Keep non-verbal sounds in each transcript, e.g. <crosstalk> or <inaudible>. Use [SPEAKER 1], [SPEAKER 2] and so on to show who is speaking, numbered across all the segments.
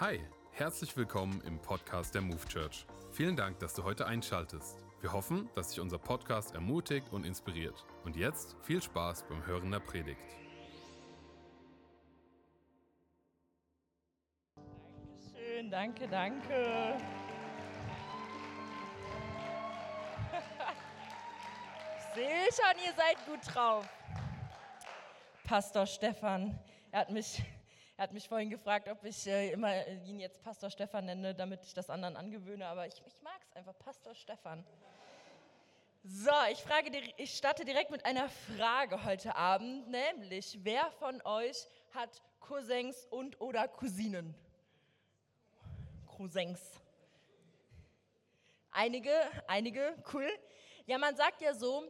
[SPEAKER 1] Hi, herzlich willkommen im Podcast der Move Church. Vielen Dank, dass du heute einschaltest. Wir hoffen, dass dich unser Podcast ermutigt und inspiriert. Und jetzt viel Spaß beim Hören der Predigt.
[SPEAKER 2] Dankeschön, danke, danke. Ich sehe schon, ihr seid gut drauf. Pastor Stefan, er hat mich, er hat mich vorhin gefragt, ob ich äh, immer ihn jetzt Pastor Stefan nenne, damit ich das anderen angewöhne, aber ich, ich mag es einfach, Pastor Stefan. So, ich, frage, ich starte direkt mit einer Frage heute Abend, nämlich, wer von euch hat Cousins und oder Cousinen? Cousins. Einige, einige, cool. Ja, man sagt ja so,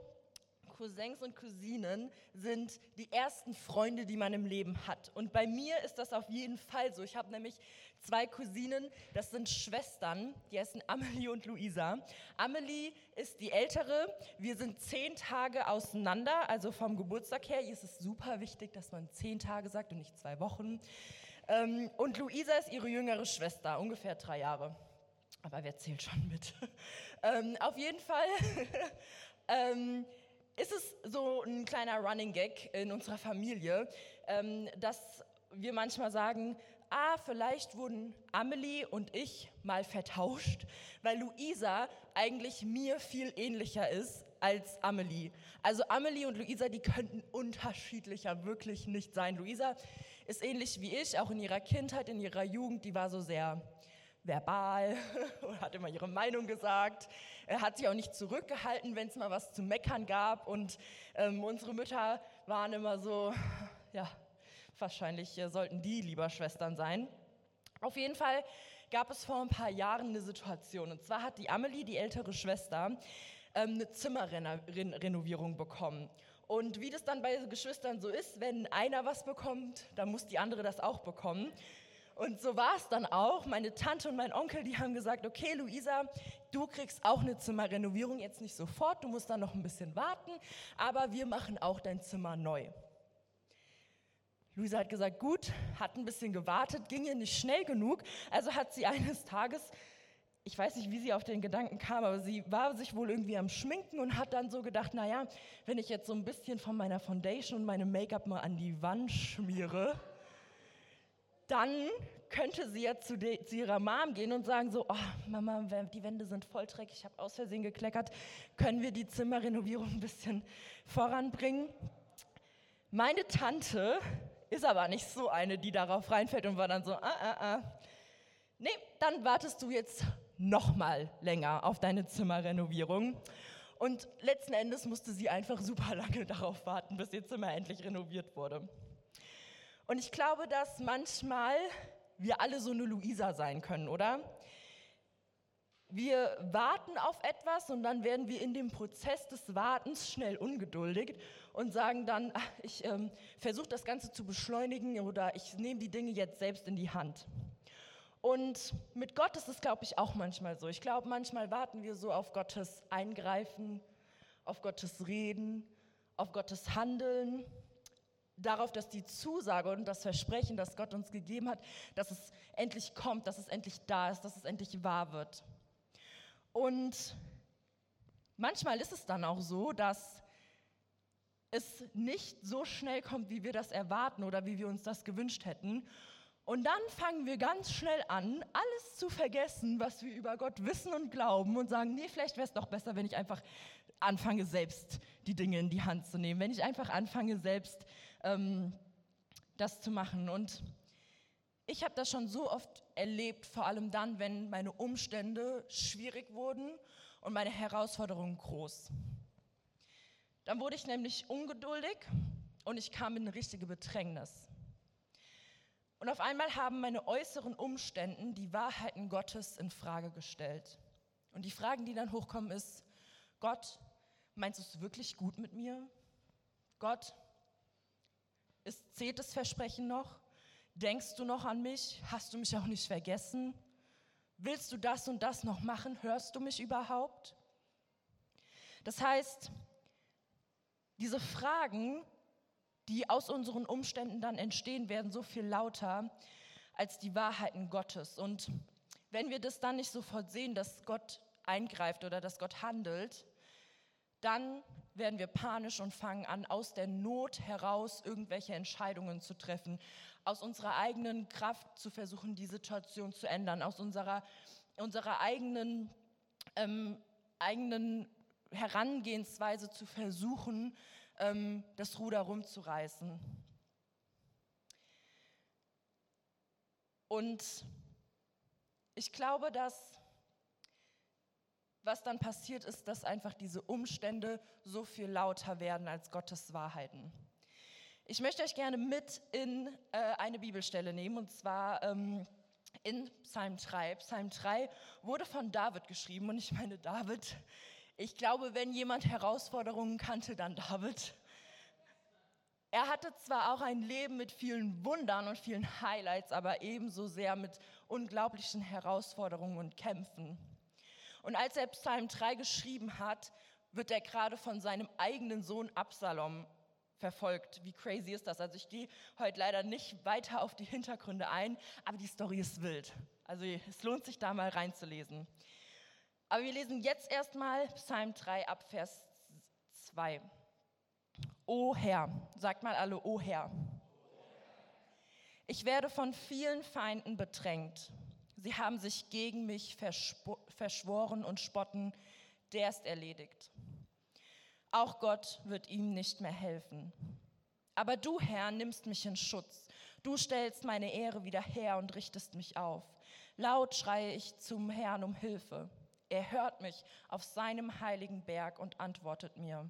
[SPEAKER 2] Cousins und Cousinen sind die ersten Freunde, die man im Leben hat. Und bei mir ist das auf jeden Fall so. Ich habe nämlich zwei Cousinen, das sind Schwestern, die heißen Amelie und Luisa. Amelie ist die ältere. Wir sind zehn Tage auseinander, also vom Geburtstag her. Hier ist es super wichtig, dass man zehn Tage sagt und nicht zwei Wochen. Ähm, und Luisa ist ihre jüngere Schwester, ungefähr drei Jahre. Aber wer zählt schon mit? <laughs> ähm, auf jeden Fall <laughs> ähm, ist es so ein kleiner Running Gag in unserer Familie, ähm, dass wir manchmal sagen, ah, vielleicht wurden Amelie und ich mal vertauscht, weil Luisa eigentlich mir viel ähnlicher ist als Amelie. Also Amelie und Luisa, die könnten unterschiedlicher wirklich nicht sein. Luisa ist ähnlich wie ich, auch in ihrer Kindheit, in ihrer Jugend, die war so sehr verbal <laughs> und hat immer ihre Meinung gesagt. Er hat sich auch nicht zurückgehalten, wenn es mal was zu meckern gab. Und ähm, unsere Mütter waren immer so, <laughs> ja, wahrscheinlich äh, sollten die lieber Schwestern sein. Auf jeden Fall gab es vor ein paar Jahren eine Situation. Und zwar hat die Amelie, die ältere Schwester, ähm, eine Zimmerrenovierung bekommen. Und wie das dann bei Geschwistern so ist, wenn einer was bekommt, dann muss die andere das auch bekommen. Und so war es dann auch. Meine Tante und mein Onkel, die haben gesagt, okay, Luisa, du kriegst auch eine Zimmerrenovierung, jetzt nicht sofort, du musst dann noch ein bisschen warten, aber wir machen auch dein Zimmer neu. Luisa hat gesagt, gut, hat ein bisschen gewartet, ging ihr nicht schnell genug, also hat sie <laughs> eines Tages, ich weiß nicht, wie sie auf den Gedanken kam, aber sie war sich wohl irgendwie am Schminken und hat dann so gedacht, naja, wenn ich jetzt so ein bisschen von meiner Foundation und meinem Make-up mal an die Wand schmiere, dann könnte sie ja zu, de, zu, ihrer Mom gehen und sagen so, oh, Mama, die Wände sind voll dreckig, ich habe aus Versehen gekleckert, können wir die Zimmerrenovierung ein bisschen voranbringen? Meine Tante ist aber nicht so eine, die darauf reinfällt und war dann so, ah, ah, ah. Nee, dann wartest du jetzt noch mal länger auf deine Zimmerrenovierung. Und letzten Endes musste sie einfach super lange <laughs> darauf warten, bis ihr Zimmer endlich renoviert wurde. Und ich glaube, dass manchmal wir alle so eine Luisa sein können, oder? Wir warten auf etwas und dann werden wir in dem Prozess des Wartens schnell ungeduldig und sagen dann, ich ähm, versuche das Ganze zu beschleunigen oder ich nehme die Dinge jetzt selbst in die Hand. Und mit Gott ist es, glaube ich, auch manchmal so. Ich glaube, manchmal warten wir so auf Gottes Eingreifen, auf Gottes Reden, auf Gottes Handeln darauf, dass die Zusage und das Versprechen, das Gott uns gegeben hat, dass es endlich kommt, dass es endlich da ist, dass es endlich wahr wird. Und manchmal ist es dann auch so, dass es nicht so schnell kommt, wie wir das erwarten oder wie wir uns das gewünscht hätten. Und dann fangen wir ganz schnell an, alles zu vergessen, was wir über Gott wissen und glauben und sagen, nee, vielleicht wäre es doch besser, wenn ich einfach anfange, selbst die Dinge in die Hand zu nehmen, wenn ich einfach anfange, selbst ähm, das zu machen. Und ich habe das schon so oft erlebt, vor allem dann, wenn meine Umstände schwierig wurden und meine Herausforderungen groß. Dann wurde ich nämlich ungeduldig und ich kam in eine richtige Bedrängnis. Und auf einmal haben meine äußeren Umstände die Wahrheiten Gottes in Frage gestellt. Und die Fragen, die dann hochkommen, ist: Gott, meinst du es wirklich gut mit mir? Gott, ist, zählt das Versprechen noch? Denkst du noch an mich? Hast du mich auch nicht vergessen? Willst du das und das noch machen? Hörst du mich überhaupt? Das heißt, diese Fragen, die aus unseren Umständen dann entstehen, werden so viel lauter, als die Wahrheiten Gottes. Und wenn wir das dann nicht sofort sehen, dass Gott eingreift oder dass Gott handelt, dann werden wir panisch und fangen an, aus der Not heraus irgendwelche Entscheidungen zu treffen, aus unserer eigenen Kraft zu versuchen, die Situation zu ändern, aus unserer, unserer eigenen, ähm, eigenen Herangehensweise zu versuchen, ähm, das Ruder rumzureißen. Und ich glaube, dass was dann passiert ist, dass einfach diese Umstände so viel lauter werden als Gottes Wahrheiten. Ich möchte euch gerne mit in äh, eine Bibelstelle nehmen, und zwar ähm, in Psalm 3. Psalm 3 wurde von David geschrieben, und ich meine, David, ich glaube, wenn jemand Herausforderungen kannte, dann David. Er hatte zwar auch ein Leben mit vielen Wundern und vielen Highlights, aber ebenso sehr mit unglaublichen Herausforderungen und Kämpfen. Und als er Psalm 3 geschrieben hat, wird er gerade von seinem eigenen Sohn Absalom verfolgt. Wie crazy ist das? Also ich gehe heute leider nicht weiter auf die Hintergründe ein, aber die Story ist wild. Also es lohnt sich da mal reinzulesen. Aber wir lesen jetzt erstmal Psalm 3 ab Vers 2. O Herr, sagt mal alle, O Herr. Ich werde von vielen Feinden bedrängt. Sie haben sich gegen mich verschworen und spotten, der ist erledigt. Auch Gott wird ihm nicht mehr helfen. Aber du, Herr, nimmst mich in Schutz. Du stellst meine Ehre wieder her und richtest mich auf. Laut schreie ich zum Herrn um Hilfe. Er hört mich auf seinem heiligen Berg und antwortet mir.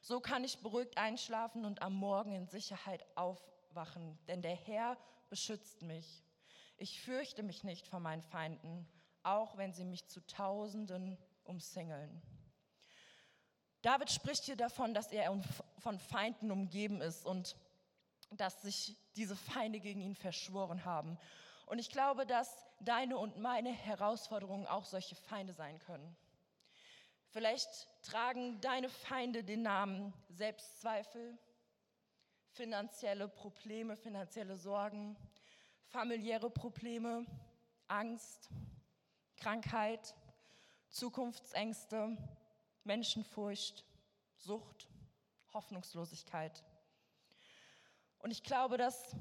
[SPEAKER 2] So kann ich beruhigt einschlafen und am Morgen in Sicherheit aufwachen, denn der Herr beschützt mich. Ich fürchte mich nicht vor meinen Feinden, auch wenn sie mich zu Tausenden umsingeln. David spricht hier davon, dass er von Feinden umgeben ist und dass sich diese Feinde gegen ihn verschworen haben. Und ich glaube, dass deine und meine Herausforderungen auch solche Feinde sein können. Vielleicht tragen deine Feinde den Namen Selbstzweifel, finanzielle Probleme, finanzielle Sorgen, familiäre Probleme, Angst, Krankheit, Zukunftsängste, Menschenfurcht, Sucht, Hoffnungslosigkeit. Und ich glaube, dass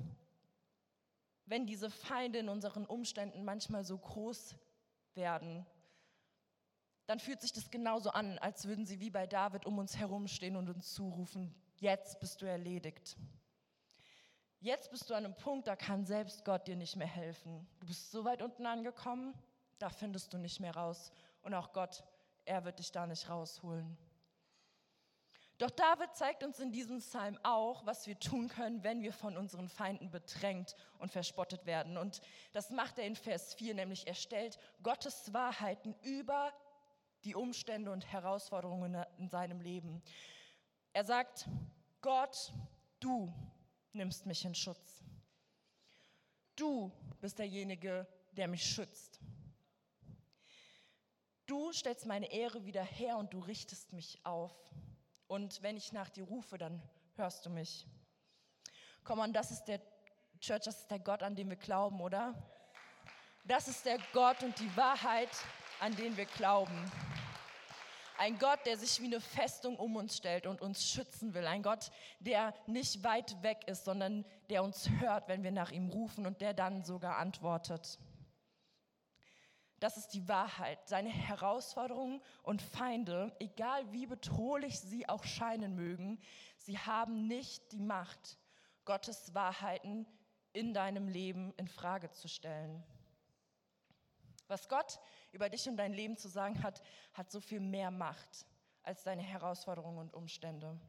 [SPEAKER 2] wenn diese Feinde in unseren Umständen manchmal so groß werden, dann fühlt sich das genauso an, als würden sie wie bei David um uns herumstehen und uns zurufen, jetzt bist du erledigt. Jetzt bist du an einem Punkt, da kann selbst Gott dir nicht mehr helfen. Du bist so weit unten angekommen, da findest du nicht mehr raus. Und auch Gott, er wird dich da nicht rausholen. Doch David zeigt uns in diesem Psalm auch, was wir tun können, wenn wir von unseren Feinden bedrängt und verspottet werden. Und das macht er in Vers 4, nämlich er stellt Gottes Wahrheiten über die Umstände und Herausforderungen in seinem Leben. Er sagt, Gott, du nimmst mich in Schutz. Du bist derjenige, der mich schützt. Du stellst meine Ehre wieder her und du richtest mich auf. Und wenn ich nach dir rufe, dann hörst du mich. Komm on, das ist der Church, das ist der Gott, an den wir glauben, oder? Das ist der Gott und die Wahrheit, an den wir glauben. Ein Gott, der sich wie eine Festung um uns stellt und uns schützen will. Ein Gott, der nicht weit weg ist, sondern der uns hört, wenn wir nach ihm rufen und der dann sogar antwortet. Das ist die Wahrheit. Seine Herausforderungen und Feinde, egal wie bedrohlich sie auch scheinen mögen, sie haben nicht die Macht, Gottes Wahrheiten in deinem Leben in Frage zu stellen. Was Gott über dich und dein Leben zu sagen hat, hat so viel mehr Macht als deine Herausforderungen und Umstände.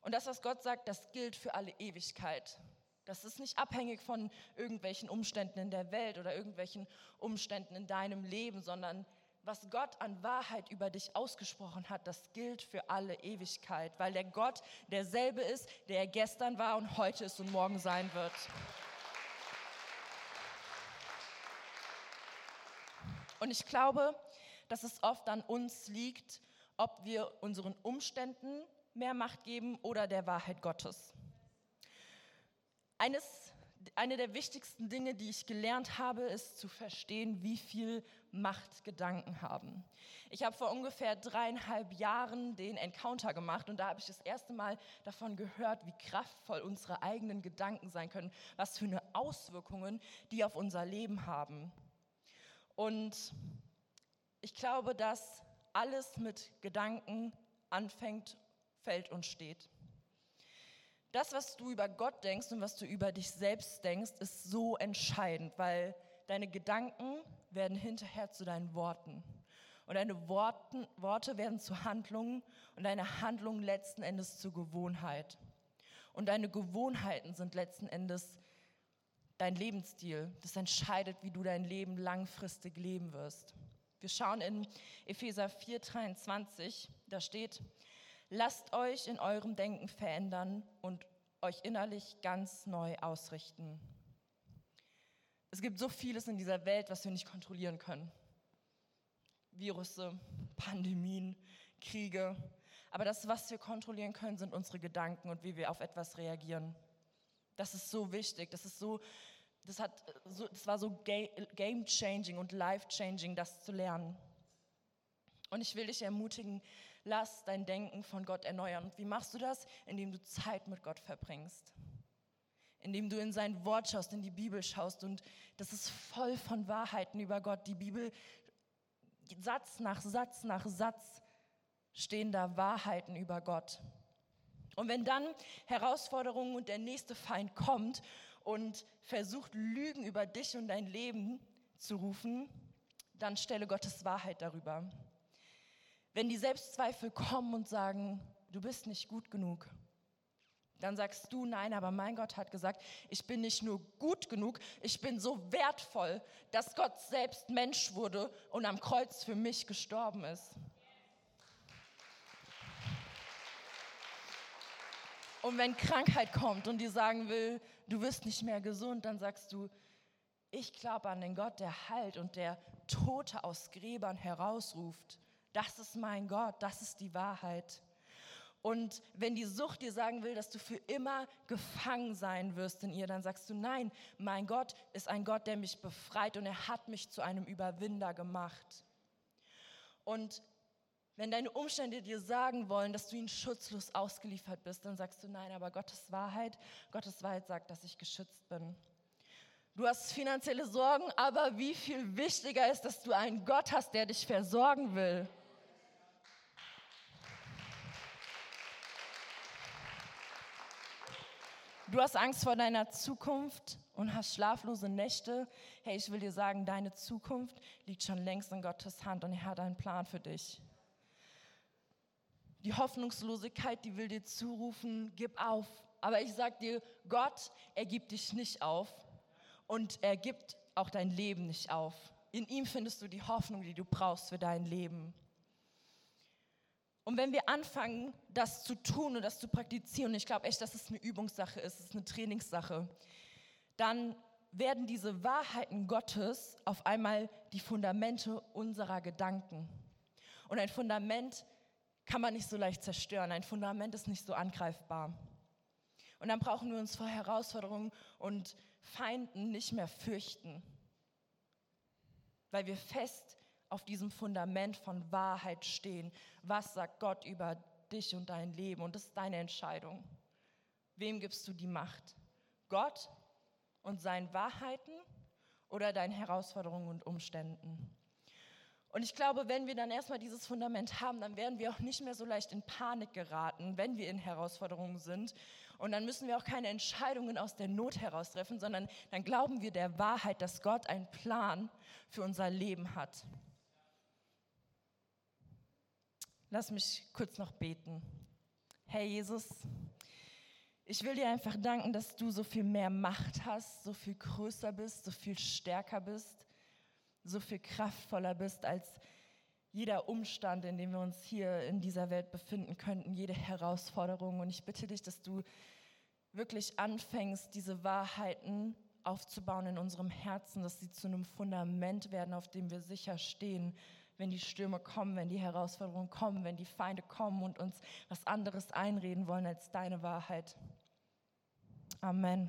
[SPEAKER 2] Und das, was Gott sagt, das gilt für alle Ewigkeit. Das ist nicht abhängig von irgendwelchen Umständen in der Welt oder irgendwelchen Umständen in deinem Leben, sondern was Gott an Wahrheit über dich ausgesprochen hat, das gilt für alle Ewigkeit, weil der Gott derselbe ist, der gestern war und heute ist und morgen sein wird. Und ich glaube, dass es oft an uns liegt, ob wir unseren Umständen mehr Macht geben oder der Wahrheit Gottes. Eines, eine der wichtigsten Dinge, die ich gelernt habe, ist zu verstehen, wie viel Macht Gedanken haben. Ich habe vor ungefähr dreieinhalb Jahren den Encounter gemacht und da habe ich das erste Mal davon gehört, wie kraftvoll unsere eigenen Gedanken sein können, was für eine Auswirkungen die auf unser Leben haben. Und ich glaube, dass alles mit Gedanken anfängt, fällt und steht. Das, was du über Gott denkst und was du über dich selbst denkst, ist so entscheidend, weil deine Gedanken werden hinterher zu deinen Worten. Und deine Worten, Worte werden zu Handlungen und deine Handlungen letzten Endes zu Gewohnheit. Und deine Gewohnheiten sind letzten Endes dein Lebensstil. Das entscheidet, wie du dein Leben langfristig leben wirst. Wir schauen in Epheser 4:23, da steht, lasst euch in eurem Denken verändern und euch innerlich ganz neu ausrichten. Es gibt so vieles in dieser Welt, was wir nicht kontrollieren können. Virusse, Pandemien, Kriege. Aber das, was wir kontrollieren können, sind unsere Gedanken und wie wir auf etwas reagieren. Das ist so wichtig. Das ist so, das, hat, so, das war so game-changing und life-changing, das zu lernen. Und ich will dich ermutigen, lass dein Denken von Gott erneuern. Und wie machst du das? Indem du Zeit mit Gott verbringst. Indem du in sein Wort schaust, in die Bibel schaust. Und das ist voll von Wahrheiten über Gott. Die Bibel, Satz nach Satz nach Satz stehen da Wahrheiten über Gott. Und wenn dann Herausforderungen und der nächste Feind kommt und versucht, Lügen über dich und dein Leben zu rufen, dann stelle Gottes Wahrheit darüber. Wenn die Selbstzweifel kommen und sagen, du bist nicht gut genug, dann sagst du, nein, aber mein Gott hat gesagt, ich bin nicht nur gut genug, ich bin so wertvoll, dass Gott selbst Mensch wurde und am Kreuz für mich gestorben ist. Und wenn Krankheit kommt und die sagen will, du wirst nicht mehr gesund, dann sagst du, ich glaube an den Gott, der heilt und der Tote aus Gräbern herausruft. Das ist mein Gott, das ist die Wahrheit. Und wenn die Sucht dir sagen will, dass du für immer gefangen sein wirst in ihr, dann sagst du, nein, mein Gott ist ein Gott, der mich befreit und er hat mich zu einem Überwinder gemacht. Und wenn deine Umstände dir sagen wollen, dass du ihnen schutzlos ausgeliefert bist, dann sagst du nein, aber Gottes Wahrheit, Gottes Wahrheit sagt, dass ich geschützt bin. Du hast finanzielle Sorgen, aber wie viel wichtiger ist, dass du einen Gott hast, der dich versorgen will. Du hast Angst vor deiner Zukunft und hast schlaflose Nächte. Hey, ich will dir sagen, deine Zukunft liegt schon längst in Gottes Hand und er hat einen Plan für dich. Die Hoffnungslosigkeit, die will dir zurufen, gib auf. Aber ich sag dir, Gott, er gibt dich nicht auf und er gibt auch dein Leben nicht auf. In ihm findest du die Hoffnung, die du brauchst für dein Leben. Und wenn wir anfangen, das zu tun und das zu praktizieren, und ich glaube echt, dass es eine Übungssache ist, es ist eine Trainingssache, dann werden diese Wahrheiten Gottes auf einmal die Fundamente unserer Gedanken. Und ein Fundament kann man nicht so leicht zerstören. Ein Fundament ist nicht so angreifbar. Und dann brauchen wir uns vor Herausforderungen und Feinden nicht mehr fürchten, weil wir fest auf diesem Fundament von Wahrheit stehen. Was sagt Gott über dich und dein Leben? Und das ist deine Entscheidung. Wem gibst du die Macht? Gott und seinen Wahrheiten oder deinen Herausforderungen und Umständen? Und ich glaube, wenn wir dann erstmal dieses Fundament haben, dann werden wir auch nicht mehr so leicht in Panik geraten, wenn wir in Herausforderungen sind. Und dann müssen wir auch keine Entscheidungen aus der Not heraus treffen, sondern dann glauben wir der Wahrheit, dass Gott einen Plan für unser Leben hat. Lass mich kurz noch beten. Herr Jesus, ich will dir einfach danken, dass du so viel mehr Macht hast, so viel größer bist, so viel stärker bist so viel kraftvoller bist als jeder Umstand, in dem wir uns hier in dieser Welt befinden könnten, jede Herausforderung. Und ich bitte dich, dass du wirklich anfängst, diese Wahrheiten aufzubauen in unserem Herzen, dass sie zu einem Fundament werden, auf dem wir sicher stehen, wenn die Stürme kommen, wenn die Herausforderungen kommen, wenn die Feinde kommen und uns was anderes einreden wollen als deine Wahrheit. Amen.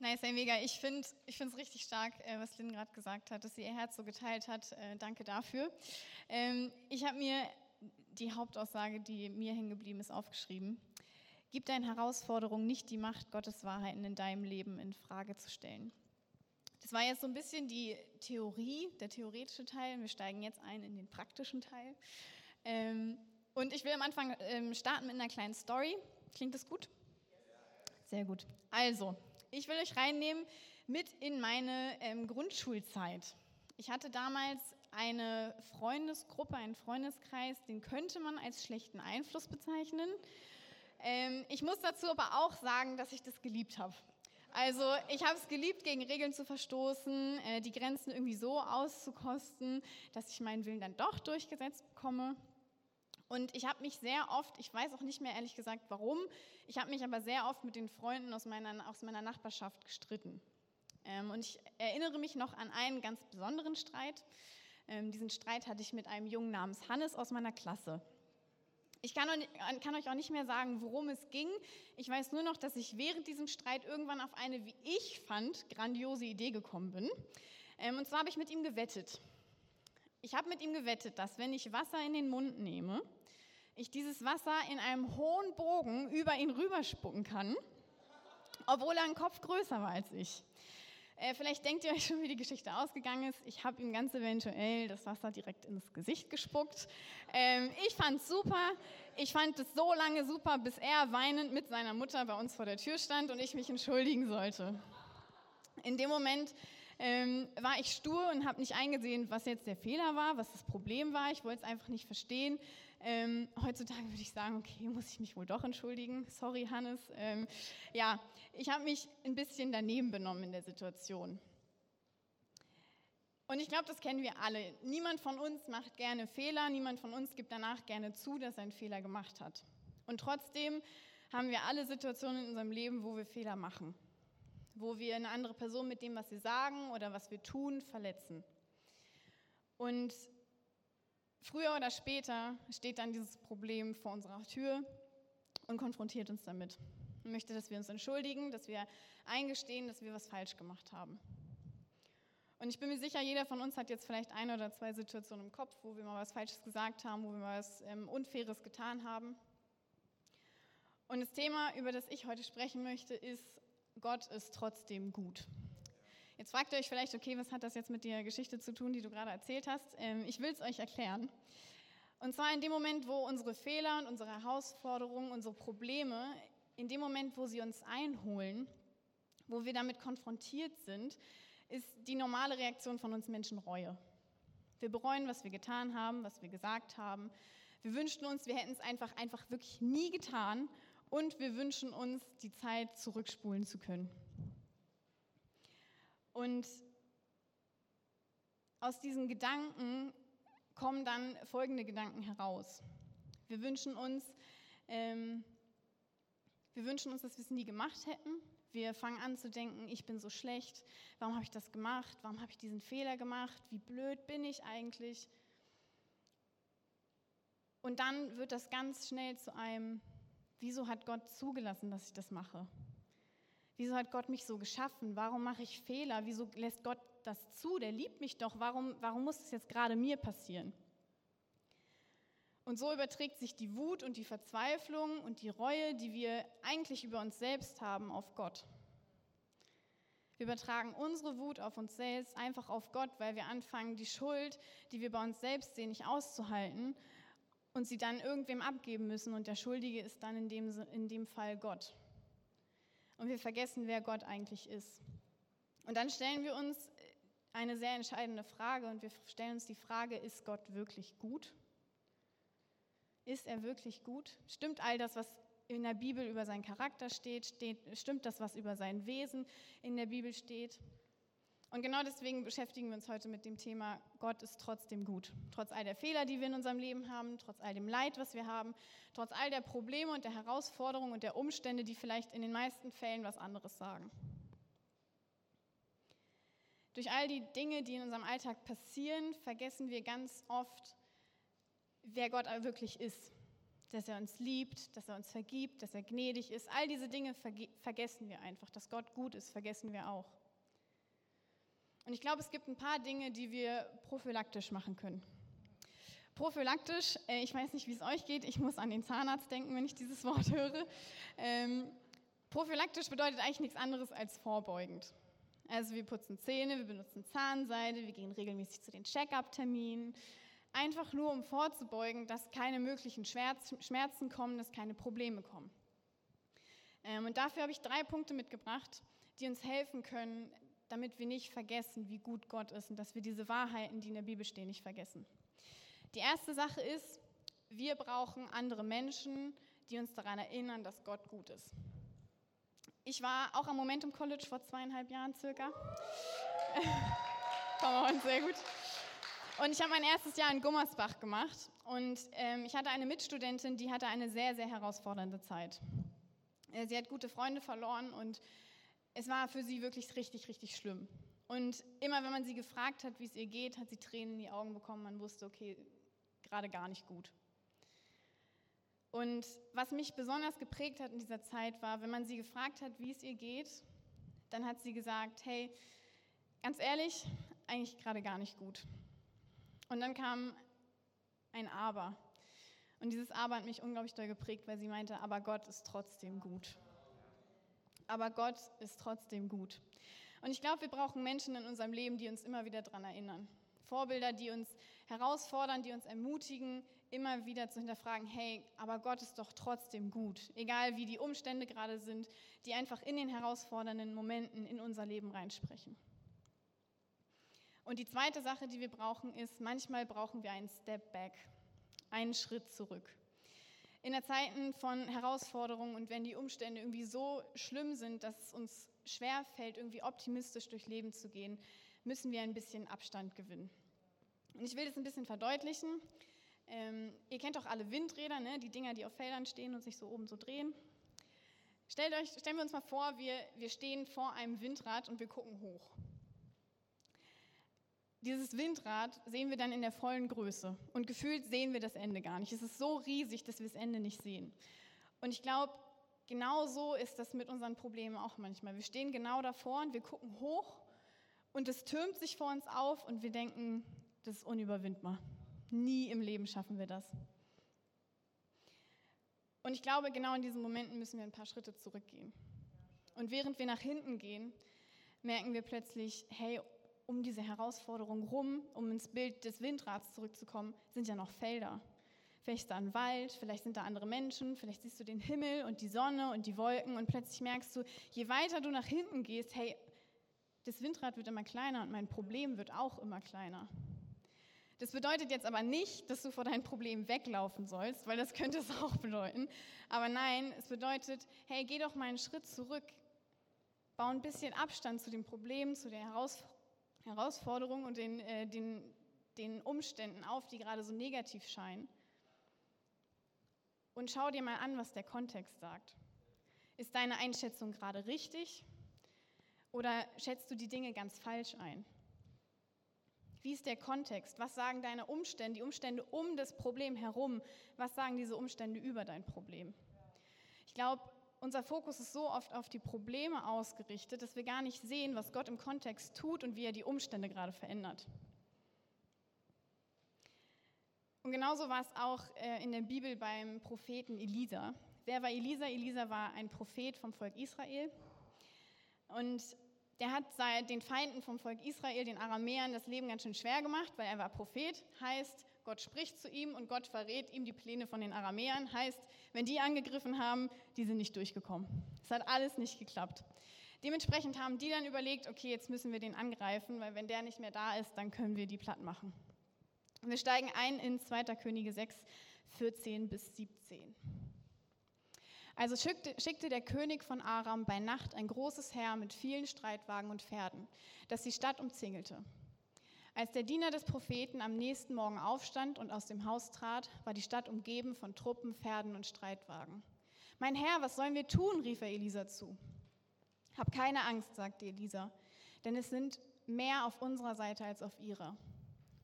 [SPEAKER 3] Nice, hey, mega. Ich finde es richtig stark, äh, was Lynn gerade gesagt hat, dass sie ihr Herz so geteilt hat. Äh, danke dafür. Ähm, ich habe mir die Hauptaussage, die mir hängen geblieben ist, aufgeschrieben. Gib deinen Herausforderungen nicht die Macht, Gottes Wahrheiten in deinem Leben in Frage zu stellen. Das war jetzt so ein bisschen die Theorie, der theoretische Teil. Wir steigen jetzt ein in den praktischen Teil. Ähm, und ich will am Anfang ähm, starten mit einer kleinen Story. Klingt das gut? Sehr gut. Also, ich will euch reinnehmen mit in meine ähm, Grundschulzeit. Ich hatte damals eine Freundesgruppe, einen Freundeskreis, den könnte man als schlechten Einfluss bezeichnen. Ähm, ich muss dazu aber auch sagen, dass ich das geliebt habe. Also ich habe es geliebt, gegen Regeln zu verstoßen, äh, die Grenzen irgendwie so auszukosten, dass ich meinen Willen dann doch durchgesetzt bekomme. Und ich habe mich sehr oft, ich weiß auch nicht mehr ehrlich gesagt warum, ich habe mich aber sehr oft mit den Freunden aus meiner, aus meiner Nachbarschaft gestritten. Ähm, und ich erinnere mich noch an einen ganz besonderen Streit. Ähm, diesen Streit hatte ich mit einem Jungen namens Hannes aus meiner Klasse. Ich kann, kann, euch auch nicht mehr sagen, worum es ging. Ich weiß nur noch, dass ich während diesem Streit irgendwann auf eine, wie ich fand, grandiose Idee gekommen bin. Ähm, und zwar habe ich mit ihm gewettet. Ich habe mit ihm gewettet, dass wenn ich Wasser in den Mund nehme, ich dieses Wasser in einem hohen Bogen über ihn rüberspucken kann, obwohl er einen Kopf größer war als ich. Äh, vielleicht denkt ihr euch schon, wie die Geschichte ausgegangen ist. Ich habe ihm ganz eventuell das Wasser direkt ins Gesicht gespuckt. Ähm, ich fand es super. Ich fand es so lange super, bis er weinend mit seiner Mutter bei uns vor der Tür stand und ich mich entschuldigen sollte. In dem Moment ähm, war ich stur und habe nicht eingesehen, was jetzt der Fehler war, was das Problem war. Ich wollte es einfach nicht verstehen. Ähm, heutzutage würde ich sagen, okay, muss ich mich wohl doch entschuldigen. Sorry, Hannes. Ähm, ja, ich habe mich ein bisschen daneben benommen in der Situation. Und ich glaube, das kennen wir alle. Niemand von uns macht gerne Fehler, niemand von uns gibt danach gerne zu, dass er einen Fehler gemacht hat. Und trotzdem haben wir alle Situationen in unserem Leben, wo wir Fehler machen, wo wir eine andere Person mit dem, was wir sagen oder was wir tun, verletzen. Und Früher oder später steht dann dieses Problem vor unserer Tür und konfrontiert uns damit. Und möchte, dass wir uns entschuldigen, dass wir eingestehen, dass wir was falsch gemacht haben. Und ich bin mir sicher, jeder von uns hat jetzt vielleicht ein oder zwei Situationen im Kopf, wo wir mal was Falsches gesagt haben, wo wir mal was ähm, Unfaires getan haben. Und das Thema, über das ich heute sprechen möchte, ist, Gott ist trotzdem gut. Jetzt fragt ihr euch vielleicht, okay, was hat das jetzt mit der Geschichte zu tun, die du gerade erzählt hast? Ähm, ich will es euch erklären. Und zwar in dem Moment, wo unsere Fehler und unsere Herausforderungen, unsere Probleme, in dem Moment, wo sie uns einholen, wo wir damit konfrontiert sind, ist die normale Reaktion von uns Menschen Reue. Wir bereuen, was wir getan haben, was wir gesagt haben. Wir wünschen uns, wir hätten es einfach, einfach wirklich nie getan und wir wünschen uns, die Zeit zurückspulen zu können. Und aus diesen Gedanken kommen dann folgende Gedanken heraus. Wir wünschen uns, ähm, wir wünschen uns, dass wir es nie gemacht hätten. Wir fangen an zu denken, ich bin so schlecht, warum habe ich das gemacht, warum habe ich diesen Fehler gemacht, wie blöd bin ich eigentlich. Und dann wird das ganz schnell zu einem, wieso hat Gott zugelassen, dass ich das mache? Wieso hat Gott mich so geschaffen? Warum mache ich Fehler? Wieso lässt Gott das zu? Der liebt mich doch. Warum, warum muss es jetzt gerade mir passieren? Und so überträgt sich die Wut und die Verzweiflung und die Reue, die wir eigentlich über uns selbst haben, auf Gott. Wir übertragen unsere Wut auf uns selbst, einfach auf Gott, weil wir anfangen, die Schuld, die wir bei uns selbst sehen, nicht auszuhalten und sie dann irgendwem abgeben müssen. Und der Schuldige ist dann in dem, in dem Fall Gott und wir vergessen, wer Gott eigentlich ist. Und dann stellen wir uns eine sehr entscheidende Frage und wir stellen uns die Frage, ist Gott wirklich gut? Ist er wirklich gut? Stimmt all das, was in der Bibel über seinen Charakter steht, steht stimmt das, was über sein Wesen in der Bibel steht? Und genau deswegen beschäftigen wir uns heute mit dem Thema, Gott ist trotzdem gut. Trotz all der Fehler, die wir in unserem Leben haben, trotz all dem Leid, was wir haben, trotz all der Probleme und der Herausforderungen und der Umstände, die vielleicht in den meisten Fällen was anderes sagen. Durch all die Dinge, die in unserem Alltag passieren, vergessen wir ganz oft, wer Gott wirklich ist. dass er uns liebt, dass er uns vergibt, dass er gnädig ist. All diese Dinge vergessen wir einfach. Dass Gott gut ist, vergessen wir auch. Und ich glaube, es gibt ein paar Dinge, die wir prophylaktisch machen können. Prophylaktisch, äh, ich weiß nicht, wie es euch geht, ich muss an den Zahnarzt denken, wenn ich dieses <laughs> Wort höre. Ähm, prophylaktisch bedeutet eigentlich nichts anderes als vorbeugend. Also wir putzen Zähne, wir benutzen Zahnseide, wir gehen regelmäßig zu den Check-up-Terminen, einfach nur um vorzubeugen, dass keine möglichen Schmerzen kommen, dass keine Probleme kommen. Ähm, und dafür habe ich drei Punkte mitgebracht, die uns helfen können, damit wir nicht vergessen, wie gut Gott ist und dass wir diese Wahrheiten, die in der Bibel stehen, nicht vergessen. Die erste Sache ist, wir brauchen andere Menschen, die uns daran erinnern, dass Gott gut ist. Ich war auch am Momentum College vor zweieinhalb Jahren circa. <laughs> Komm sehr gut. Und ich habe mein erstes Jahr in Gummersbach gemacht und ähm, ich hatte eine Mitstudentin, die hatte eine sehr, sehr herausfordernde Zeit. Äh, sie hat gute Freunde verloren und es war für sie wirklich richtig, richtig schlimm. Und immer wenn man sie gefragt hat, wie es ihr geht, hat sie Tränen in die Augen bekommen. Man wusste, okay, gerade gar nicht gut. Und was mich besonders geprägt hat in dieser Zeit war, wenn man sie gefragt hat, wie es ihr geht, dann hat sie gesagt, hey, ganz ehrlich, eigentlich gerade gar nicht gut. Und dann kam ein Aber. Und dieses Aber hat mich unglaublich doll geprägt, weil sie meinte, aber Gott ist trotzdem gut aber Gott ist trotzdem gut. Und ich glaube, wir brauchen Menschen in unserem Leben, die uns immer wieder daran erinnern. Vorbilder, die uns herausfordern, die uns ermutigen, immer wieder zu hinterfragen, hey, aber Gott ist doch trotzdem gut, egal wie die Umstände gerade sind, die einfach in den herausfordernden Momenten in unser Leben reinsprechen. Und die zweite Sache, die wir brauchen, ist, manchmal brauchen wir einen Step Back, einen Schritt zurück. In der Zeiten von Herausforderungen und wenn die Umstände irgendwie so schlimm sind, dass es uns schwer fällt, irgendwie optimistisch durch Leben zu gehen, müssen wir ein bisschen Abstand gewinnen. Und ich will das ein bisschen verdeutlichen. Ähm, ihr kennt doch alle Windräder, ne? die Dinger, die auf Feldern stehen und sich so oben so drehen. Stellt euch, stellen wir uns mal vor, wir, wir stehen vor einem Windrad und wir gucken hoch. Dieses Windrad sehen wir dann in der vollen Größe und gefühlt sehen wir das Ende gar nicht. Es ist so riesig, dass wir das Ende nicht sehen. Und ich glaube, genau so ist das mit unseren Problemen auch manchmal. Wir stehen genau davor und wir gucken hoch und es türmt sich vor uns auf und wir denken, das ist unüberwindbar. Nie im Leben schaffen wir das. Und ich glaube, genau in diesen Momenten müssen wir ein paar Schritte zurückgehen. Und während wir nach hinten gehen, merken wir plötzlich, hey, um diese Herausforderung rum, um ins Bild des Windrads zurückzukommen, sind ja noch Felder. Vielleicht ist da ein Wald, vielleicht sind da andere Menschen, vielleicht siehst du den Himmel und die Sonne und die Wolken und plötzlich merkst du, je weiter du nach hinten gehst, hey, das Windrad wird immer kleiner und mein Problem wird auch immer kleiner. Das bedeutet jetzt aber nicht, dass du vor deinem Problem weglaufen sollst, weil das könnte es <laughs> auch bedeuten. Aber nein, es bedeutet, hey, geh doch mal einen Schritt zurück, bau ein bisschen Abstand zu dem Problem, zu der Herausforderung Herausforderungen und den, äh, den, den Umständen auf, die gerade so negativ scheinen. Und schau dir mal an, was der Kontext sagt. Ist deine Einschätzung gerade richtig oder schätzt du die Dinge ganz falsch ein? Wie ist der Kontext? Was sagen deine Umstände, die Umstände um das Problem herum? Was sagen diese Umstände über dein Problem? Ich glaube, unser Fokus ist so oft auf die Probleme ausgerichtet, dass wir gar nicht sehen, was Gott im Kontext tut und wie er die Umstände gerade verändert. Und genauso war es auch äh, in der Bibel beim Propheten Elisa. Wer war Elisa? Elisa war ein Prophet vom Volk Israel. Und der hat den Feinden vom Volk Israel, den Aramäern, das Leben ganz schön schwer gemacht, weil er war Prophet. Heißt, Gott spricht zu ihm und Gott verrät ihm die Pläne von den Aramäern. Heißt, wenn die angegriffen haben, die sind nicht durchgekommen. Es hat alles nicht geklappt. Dementsprechend haben die dann überlegt, okay, jetzt müssen wir den angreifen, weil wenn der nicht mehr da ist, dann können wir die platt machen. Wir steigen ein in 2. Könige 6, 14 bis 17. Also schickte, schickte, der König von Aram bei Nacht ein großes Heer mit vielen Streitwagen und Pferden, das die Stadt umzingelte. Als der Diener des Propheten am nächsten Morgen aufstand und aus dem Haus trat, war die Stadt umgeben von Truppen, Pferden und Streitwagen. Mein Herr, was sollen wir tun? rief er Elisa zu. Hab keine Angst, sagte Elisa, denn es sind mehr auf unserer Seite als auf ihrer.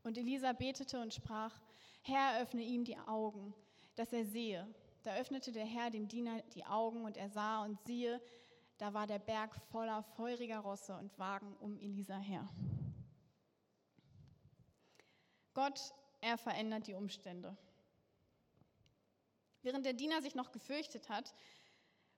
[SPEAKER 3] Und Elisa betete und sprach, Herr, öffne ihm die Augen, dass er sehe. Da öffnete der Herr dem Diener die Augen und er sah und siehe, da war der Berg voller feuriger Rosse und Wagen um Elisa her. Gott, er verändert die Umstände. Während der Diener sich noch gefürchtet hat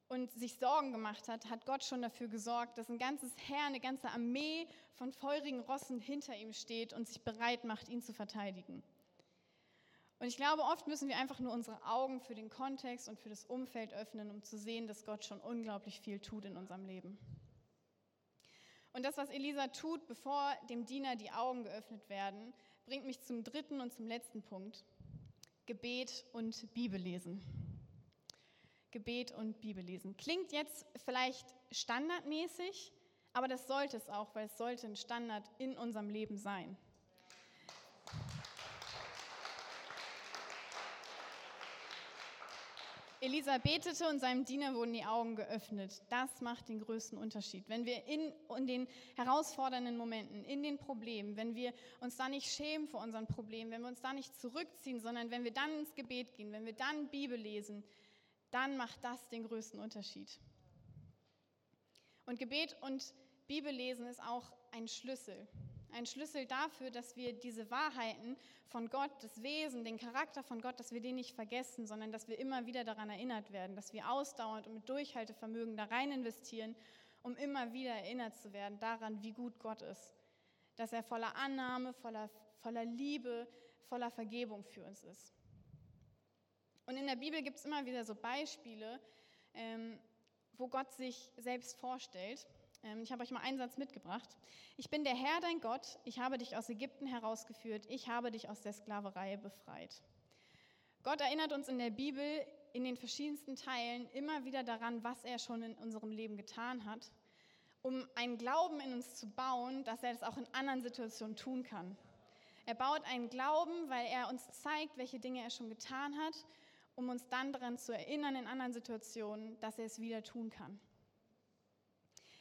[SPEAKER 3] und sich Sorgen gemacht hat, hat Gott schon dafür gesorgt, dass ein ganzes Heer, eine ganze Armee von feurigen Rossen hinter ihm steht und sich bereit macht, ihn zu verteidigen. Und ich glaube, oft müssen wir einfach nur unsere Augen für den Kontext und für das Umfeld öffnen, um zu sehen, dass Gott schon unglaublich viel tut in unserem Leben. Und das, was Elisa tut, bevor dem Diener die Augen geöffnet werden, bringt mich zum dritten und zum letzten Punkt. Gebet und Bibellesen. Gebet und Bibellesen. Klingt jetzt vielleicht standardmäßig, aber das sollte es auch, weil es sollte ein Standard in unserem Leben sein. Elisa betete und seinem Diener wurden die Augen geöffnet. Das macht den größten Unterschied. Wenn wir in, in, den herausfordernden Momenten, in den Problemen, wenn wir uns da nicht schämen vor unseren Problemen, wenn wir uns da nicht zurückziehen, sondern wenn wir dann ins Gebet gehen, wenn wir dann Bibel lesen, dann macht das den größten Unterschied. Und Gebet und Bibellesen ist auch ein Schlüssel. Ein Schlüssel dafür, dass wir diese Wahrheiten von Gott, das Wesen, den Charakter von Gott, dass wir den nicht vergessen, sondern dass wir immer wieder daran erinnert werden, dass wir ausdauernd und mit Durchhaltevermögen da rein investieren, um immer wieder erinnert zu werden daran, wie gut Gott ist. Dass er voller Annahme, voller, voller Liebe, voller Vergebung für uns ist. Und in der Bibel gibt es immer wieder so Beispiele, ähm, wo Gott sich selbst vorstellt. Ähm, ich habe euch mal einen Satz mitgebracht. Ich bin der Herr, dein Gott. Ich habe dich aus Ägypten herausgeführt. Ich habe dich aus der Sklaverei befreit. Gott erinnert uns in der Bibel in den verschiedensten Teilen immer wieder daran, was er schon in unserem Leben getan hat, um einen Glauben in uns zu bauen, dass er das auch in anderen Situationen tun kann. Er baut einen Glauben, weil er uns zeigt, welche Dinge er schon getan hat, um uns dann daran zu erinnern in anderen Situationen, dass er es wieder tun kann.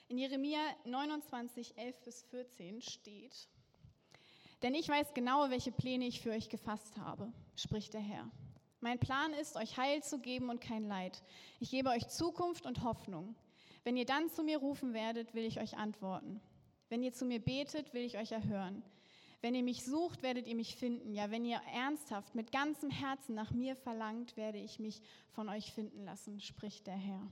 [SPEAKER 3] In Jeremia 29, 11 bis 14 steht, denn ich weiß genau, welche Pläne ich für euch gefasst habe, spricht der Herr. Mein Plan ist, euch Heil zu geben und kein Leid. Ich gebe euch Zukunft und Hoffnung. Wenn ihr dann zu mir rufen werdet, will ich euch antworten. Wenn ihr zu mir betet, will ich euch erhören. Wenn ihr mich sucht, werdet ihr mich finden. Ja, wenn ihr ernsthaft mit ganzem Herzen nach mir verlangt, werde ich mich von euch finden lassen, spricht der Herr.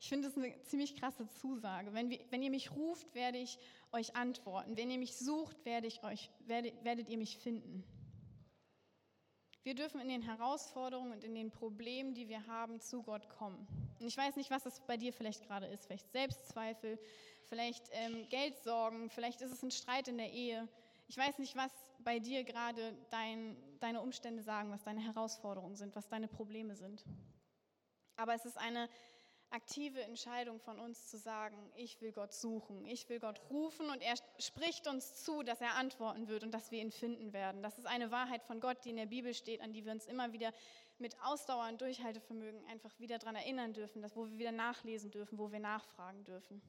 [SPEAKER 3] Ich finde das eine ziemlich krasse Zusage. Wenn, wir, wenn, ihr mich ruft, werde ich euch antworten. Wenn ihr mich sucht, werde ich euch, werdet, werdet ihr mich finden. Wir dürfen in den Herausforderungen und in den Problemen, die wir haben, zu Gott kommen. Und ich weiß nicht, was es bei dir vielleicht gerade ist. Vielleicht Selbstzweifel, vielleicht ähm, Geldsorgen, vielleicht ist es ein Streit in der Ehe. Ich weiß nicht, was bei dir gerade dein, deine Umstände sagen, was deine Herausforderungen sind, was deine Probleme sind. Aber es ist eine aktive Entscheidung von uns zu sagen, ich will Gott suchen, ich will Gott rufen und er spricht uns zu, dass er antworten wird und dass wir ihn finden werden. Das ist eine Wahrheit von Gott, die in der Bibel steht, an die wir uns immer wieder mit Ausdauer und Durchhaltevermögen einfach wieder daran erinnern dürfen, dass, wo wir wieder nachlesen dürfen, wo wir nachfragen dürfen.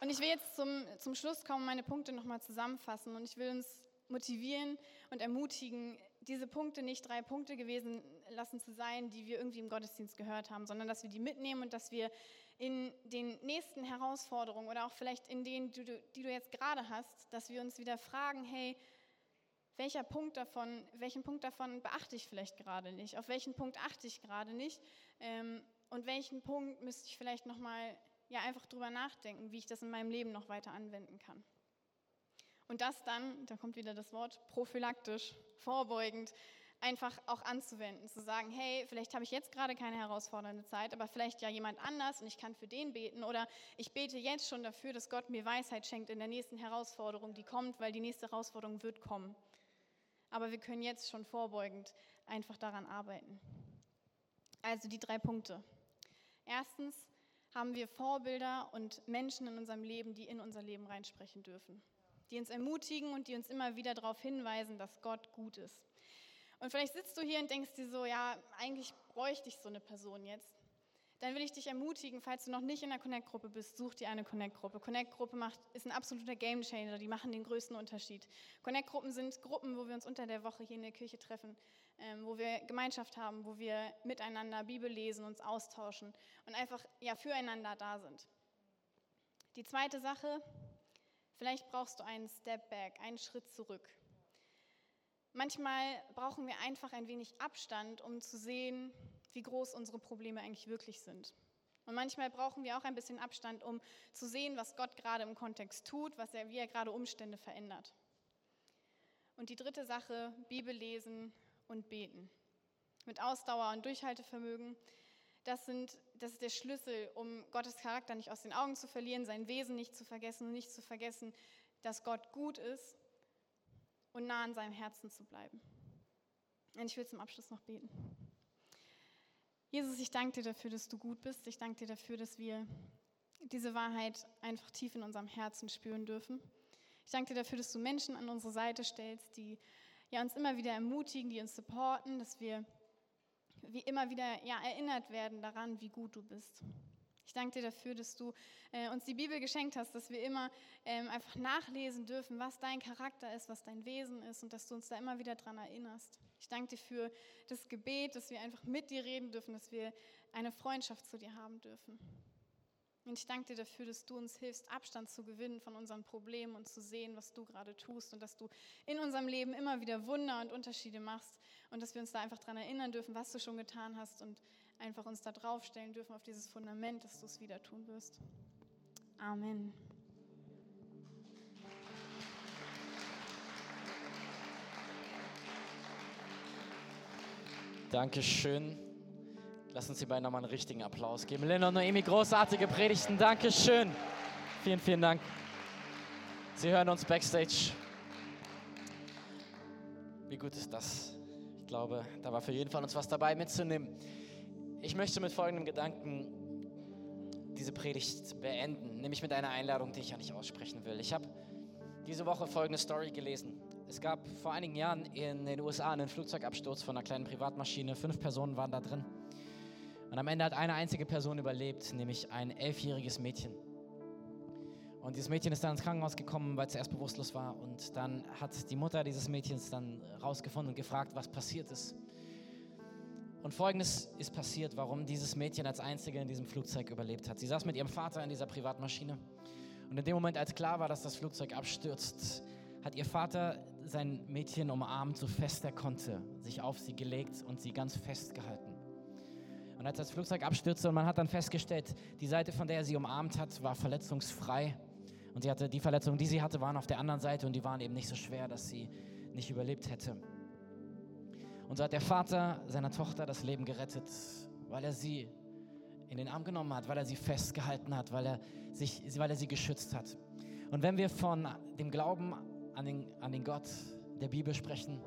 [SPEAKER 3] Und ich will jetzt zum, zum Schluss kommen, meine Punkte nochmal zusammenfassen und ich will uns motivieren und ermutigen, diese Punkte nicht drei Punkte gewesen lassen zu sein, die wir irgendwie im Gottesdienst gehört haben, sondern dass wir die mitnehmen und dass wir in den nächsten Herausforderungen oder auch vielleicht in denen, die du, die du jetzt gerade hast, dass wir uns wieder fragen, hey, welcher Punkt davon, welchen Punkt davon beachte ich vielleicht gerade nicht? Auf welchen Punkt achte ich gerade nicht? Ähm, und welchen Punkt müsste ich vielleicht nochmal ja, einfach drüber nachdenken, wie ich das in meinem Leben noch weiter anwenden kann? Und das dann, da kommt wieder das Wort, prophylaktisch, vorbeugend, einfach auch anzuwenden, zu sagen, hey, vielleicht habe ich jetzt gerade keine herausfordernde Zeit, aber vielleicht ja jemand anders und ich kann für den beten oder ich bete jetzt schon dafür, dass Gott mir Weisheit schenkt in der nächsten Herausforderung, die kommt, weil die nächste Herausforderung wird kommen. Aber wir können jetzt schon vorbeugend einfach daran arbeiten. Also die drei Punkte. Erstens haben wir Vorbilder und Menschen in unserem Leben, die in unser Leben reinsprechen dürfen die uns ermutigen und die uns immer wieder darauf hinweisen, dass Gott gut ist. Und vielleicht sitzt du hier und denkst dir so, ja, eigentlich bräuchte ich so eine Person jetzt. dann will ich dich ermutigen, falls du noch nicht in der Connect-Gruppe bist, such dir eine Connect-Gruppe. Connect-Gruppe ist ein absoluter Game-Changer, die machen den größten Unterschied. Connect-Gruppen sind Gruppen, wo wir uns unter der Woche hier in der Kirche treffen, ähm, wo wir Gemeinschaft haben, wo wir miteinander Bibel lesen, uns austauschen und einfach ja, füreinander da sind. Die zweite Sache, vielleicht brauchst du einen Step Back, einen Schritt zurück. Manchmal brauchen wir einfach ein wenig Abstand, um zu sehen, wie groß unsere Probleme eigentlich wirklich sind. Und manchmal brauchen wir auch ein bisschen Abstand, um zu sehen, was Gott gerade im Kontext tut, was er, wie er gerade Umstände verändert. Und die dritte Sache, Bibel lesen und beten. Mit Ausdauer und Durchhaltevermögen. Das, sind, das ist der Schlüssel, um Gottes Charakter nicht aus den Augen zu verlieren, sein Wesen nicht zu vergessen und nicht zu vergessen, dass Gott gut ist und nah an seinem Herzen zu bleiben. Und ich will zum Abschluss noch beten. Jesus, ich danke dir dafür, dass du gut bist. Ich danke dir dafür, dass wir diese Wahrheit einfach tief in unserem Herzen spüren dürfen. Ich danke dir dafür, dass du Menschen an unsere Seite stellst, die ja, uns immer wieder ermutigen, die uns supporten, dass wir wie immer wieder ja, erinnert werden daran, wie gut du bist. Ich danke dir dafür, dass du äh, uns die Bibel geschenkt hast, dass wir immer ähm, einfach nachlesen dürfen, was dein Charakter ist, was dein Wesen ist und dass du uns da immer wieder daran erinnerst. Ich danke dir für das Gebet, dass wir einfach mit dir reden dürfen, dass wir eine Freundschaft zu dir haben dürfen. Und ich danke dir dafür, dass du uns hilfst, Abstand zu gewinnen von unseren Problemen und zu sehen, was du gerade tust und dass du in unserem Leben immer wieder Wunder und Unterschiede machst und dass wir uns da einfach daran erinnern dürfen, was du schon getan hast und einfach uns da draufstellen dürfen auf dieses Fundament, dass du es wieder tun wirst. Amen.
[SPEAKER 2] Dankeschön. Lass uns die beiden nochmal einen richtigen Applaus geben. Linda und Noemi, großartige Predigten. Dankeschön. Vielen, vielen Dank. Sie hören uns backstage. Wie gut ist das? Ich glaube, da war für jeden von uns was dabei mitzunehmen. Ich möchte mit folgendem Gedanken diese Predigt beenden, nämlich mit einer Einladung, die ich ja nicht aussprechen will. Ich habe diese Woche folgende Story gelesen. Es gab vor einigen Jahren in den USA einen Flugzeugabsturz von einer kleinen Privatmaschine. Fünf Personen waren da drin. Und am Ende hat eine einzige Person überlebt, nämlich ein elfjähriges Mädchen. Und dieses Mädchen ist dann ins Krankenhaus gekommen, weil es erst bewusstlos war. Und dann hat die Mutter dieses Mädchens dann rausgefunden und gefragt, was passiert ist. Und folgendes ist passiert, warum dieses Mädchen als einzige in diesem Flugzeug überlebt hat. Sie saß mit ihrem Vater in dieser Privatmaschine. Und in dem Moment, als klar war, dass das Flugzeug abstürzt, hat ihr Vater sein Mädchen umarmt, so fest er konnte, sich auf sie gelegt und sie ganz fest gehalten. Und als das Flugzeug abstürzte und man hat dann festgestellt, die Seite, von der er sie umarmt hat, war verletzungsfrei. Und sie hatte die Verletzungen, die sie hatte, waren auf der anderen Seite und die waren eben nicht so schwer, dass sie nicht überlebt hätte. Und so hat der Vater seiner Tochter das Leben gerettet, weil er sie in den Arm genommen hat, weil er sie festgehalten hat, weil er, sich, weil er sie geschützt hat. Und wenn wir von dem Glauben an den, an den Gott der Bibel sprechen,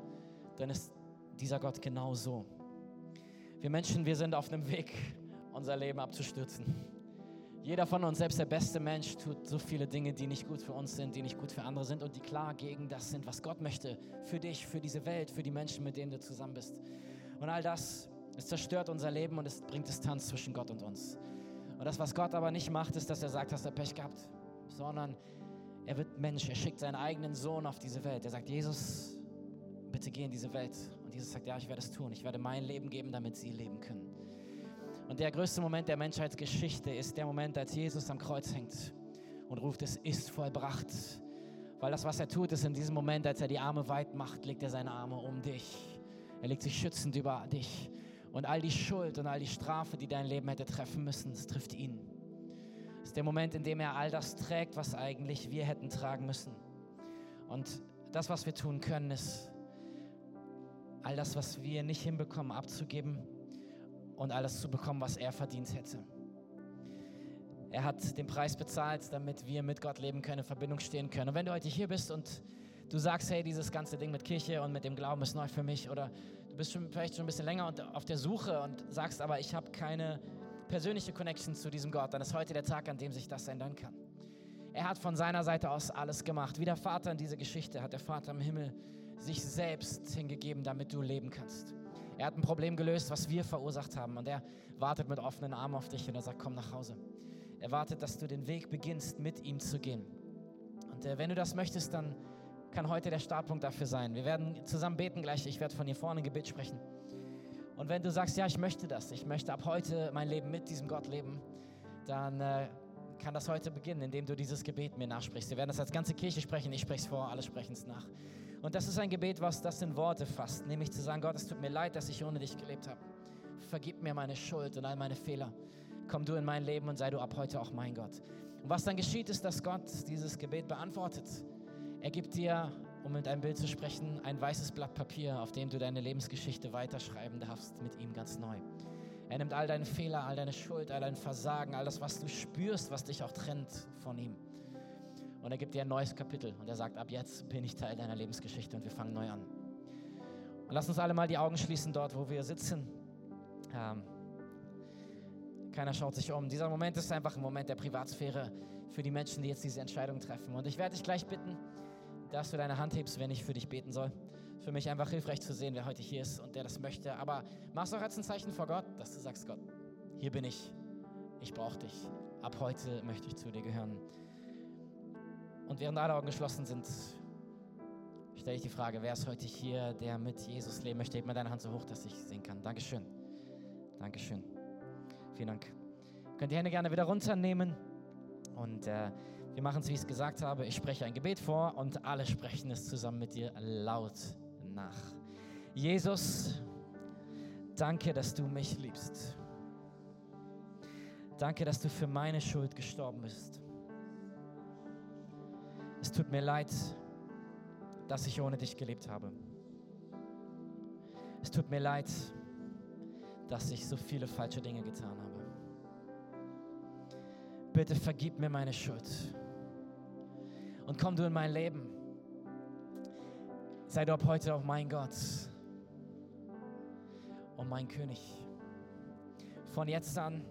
[SPEAKER 2] dann ist dieser Gott genau so. Wir Menschen, wir sind auf einem Weg, unser Leben abzustürzen. Jeder von uns, selbst der beste Mensch, tut so viele Dinge, die nicht gut für uns sind, die nicht gut für andere sind und die klar gegen das sind, was Gott möchte. Für dich, für diese Welt, für die Menschen, mit denen du zusammen bist. Und all das, es zerstört unser Leben und es bringt Distanz zwischen Gott und uns. Und das, was Gott aber nicht macht, ist, dass er sagt, hast du Pech gehabt, sondern er wird Mensch. Er schickt seinen eigenen Sohn auf diese Welt. Er sagt, Jesus, bitte geh in diese Welt. Und Jesus sagt, ja, ich werde es tun. Ich werde mein Leben geben, damit sie leben können. Und der größte Moment der Menschheitsgeschichte ist der Moment, als Jesus am Kreuz hängt und ruft, es ist vollbracht. Weil das, was er tut, ist in diesem Moment, als er die Arme weit macht, legt er seine Arme um dich. Er legt sich schützend über dich. Und all die Schuld und all die Strafe, die dein Leben hätte treffen müssen, das trifft ihn. Es ist der Moment, in dem er all das trägt, was eigentlich wir hätten tragen müssen. Und das, was wir tun können, ist, all das, was wir nicht hinbekommen, abzugeben und alles zu bekommen, was er verdient hätte. Er hat den Preis bezahlt, damit wir mit Gott leben können, in Verbindung stehen können. Und wenn du heute hier bist und du sagst, hey, dieses ganze Ding mit Kirche und mit dem Glauben ist neu für mich, oder du bist schon, vielleicht schon ein bisschen länger auf der Suche und sagst, aber ich habe keine persönliche Connection zu diesem Gott, dann ist heute der Tag, an dem sich das ändern kann. Er hat von seiner Seite aus alles gemacht. Wie der Vater in dieser Geschichte hat der Vater im Himmel sich selbst hingegeben, damit du leben kannst. Er hat ein Problem gelöst, was wir verursacht haben. Und er wartet mit offenen Armen auf dich und er sagt, komm nach Hause. Er wartet, dass du den Weg beginnst, mit ihm zu gehen. Und äh, wenn du das möchtest, dann kann heute der Startpunkt dafür sein. Wir werden zusammen beten gleich. Ich werde von hier vorne ein Gebet sprechen. Und wenn du sagst, ja, ich möchte das, ich möchte ab heute mein Leben mit diesem Gott leben, dann äh, kann das heute beginnen, indem du dieses Gebet mir nachsprichst. Wir werden das als ganze Kirche sprechen, ich spreche es vor, alle sprechen es nach. Und das ist ein Gebet, was das in Worte fasst, nämlich zu sagen, Gott, es tut mir leid, dass ich ohne dich gelebt habe. Vergib mir meine Schuld und all meine Fehler. Komm du in mein Leben und sei du ab heute auch mein Gott. Und was dann geschieht, ist, dass Gott dieses Gebet beantwortet. Er gibt dir, um mit einem Bild zu sprechen, ein weißes Blatt Papier, auf dem du deine Lebensgeschichte weiterschreiben darfst, mit ihm ganz neu. Er nimmt all deine Fehler, all deine Schuld, all dein Versagen, all das, was du spürst, was dich auch trennt von ihm. Und er gibt dir ein neues Kapitel und er sagt, ab jetzt bin ich Teil deiner Lebensgeschichte und wir fangen neu an. Und lass uns alle mal die Augen schließen dort, wo wir sitzen. Ähm, keiner schaut sich um. Dieser Moment ist einfach ein Moment der Privatsphäre für die Menschen, die jetzt diese Entscheidung treffen. Und ich werde dich gleich bitten, dass du deine Hand hebst, wenn ich für dich beten soll für mich einfach hilfreich zu sehen, wer heute hier ist und der das möchte. Aber mach es auch als ein Zeichen vor Gott, dass du sagst, Gott, hier bin ich, ich brauche dich. Ab heute möchte ich zu dir gehören. Und während alle Augen geschlossen sind, stelle ich die Frage, wer ist heute hier, der mit Jesus leben möchte? Heb mal deine Hand so hoch, dass ich sehen kann. Dankeschön. Dankeschön. Vielen Dank. Könnt die Hände gerne wieder runternehmen. Und äh, wir machen es, wie ich es gesagt habe. Ich spreche ein Gebet vor und alle sprechen es zusammen mit dir laut nach. Jesus, danke, dass du mich liebst. Danke, dass du für meine Schuld gestorben bist. Es tut mir leid, dass ich ohne dich gelebt habe. Es tut mir leid, dass ich so viele falsche Dinge getan habe. Bitte vergib mir meine Schuld. Und komm du in mein Leben. Sei du ab heute auch mein Gott und mein König. Von jetzt an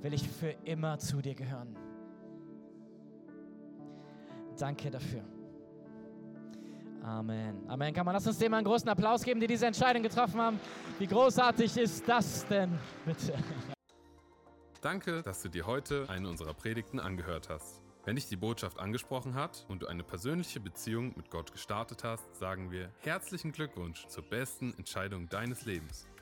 [SPEAKER 2] will ich für immer zu dir gehören. Danke dafür. Amen. Amen. Kann man lass uns dem einen großen Applaus geben, die diese Entscheidung getroffen haben. Wie großartig ist das denn, bitte?
[SPEAKER 1] Danke, dass du dir heute eine unserer Predigten angehört hast. Wenn dich die Botschaft angesprochen hat und du eine persönliche Beziehung mit Gott gestartet hast, sagen wir herzlichen Glückwunsch zur besten Entscheidung deines Lebens.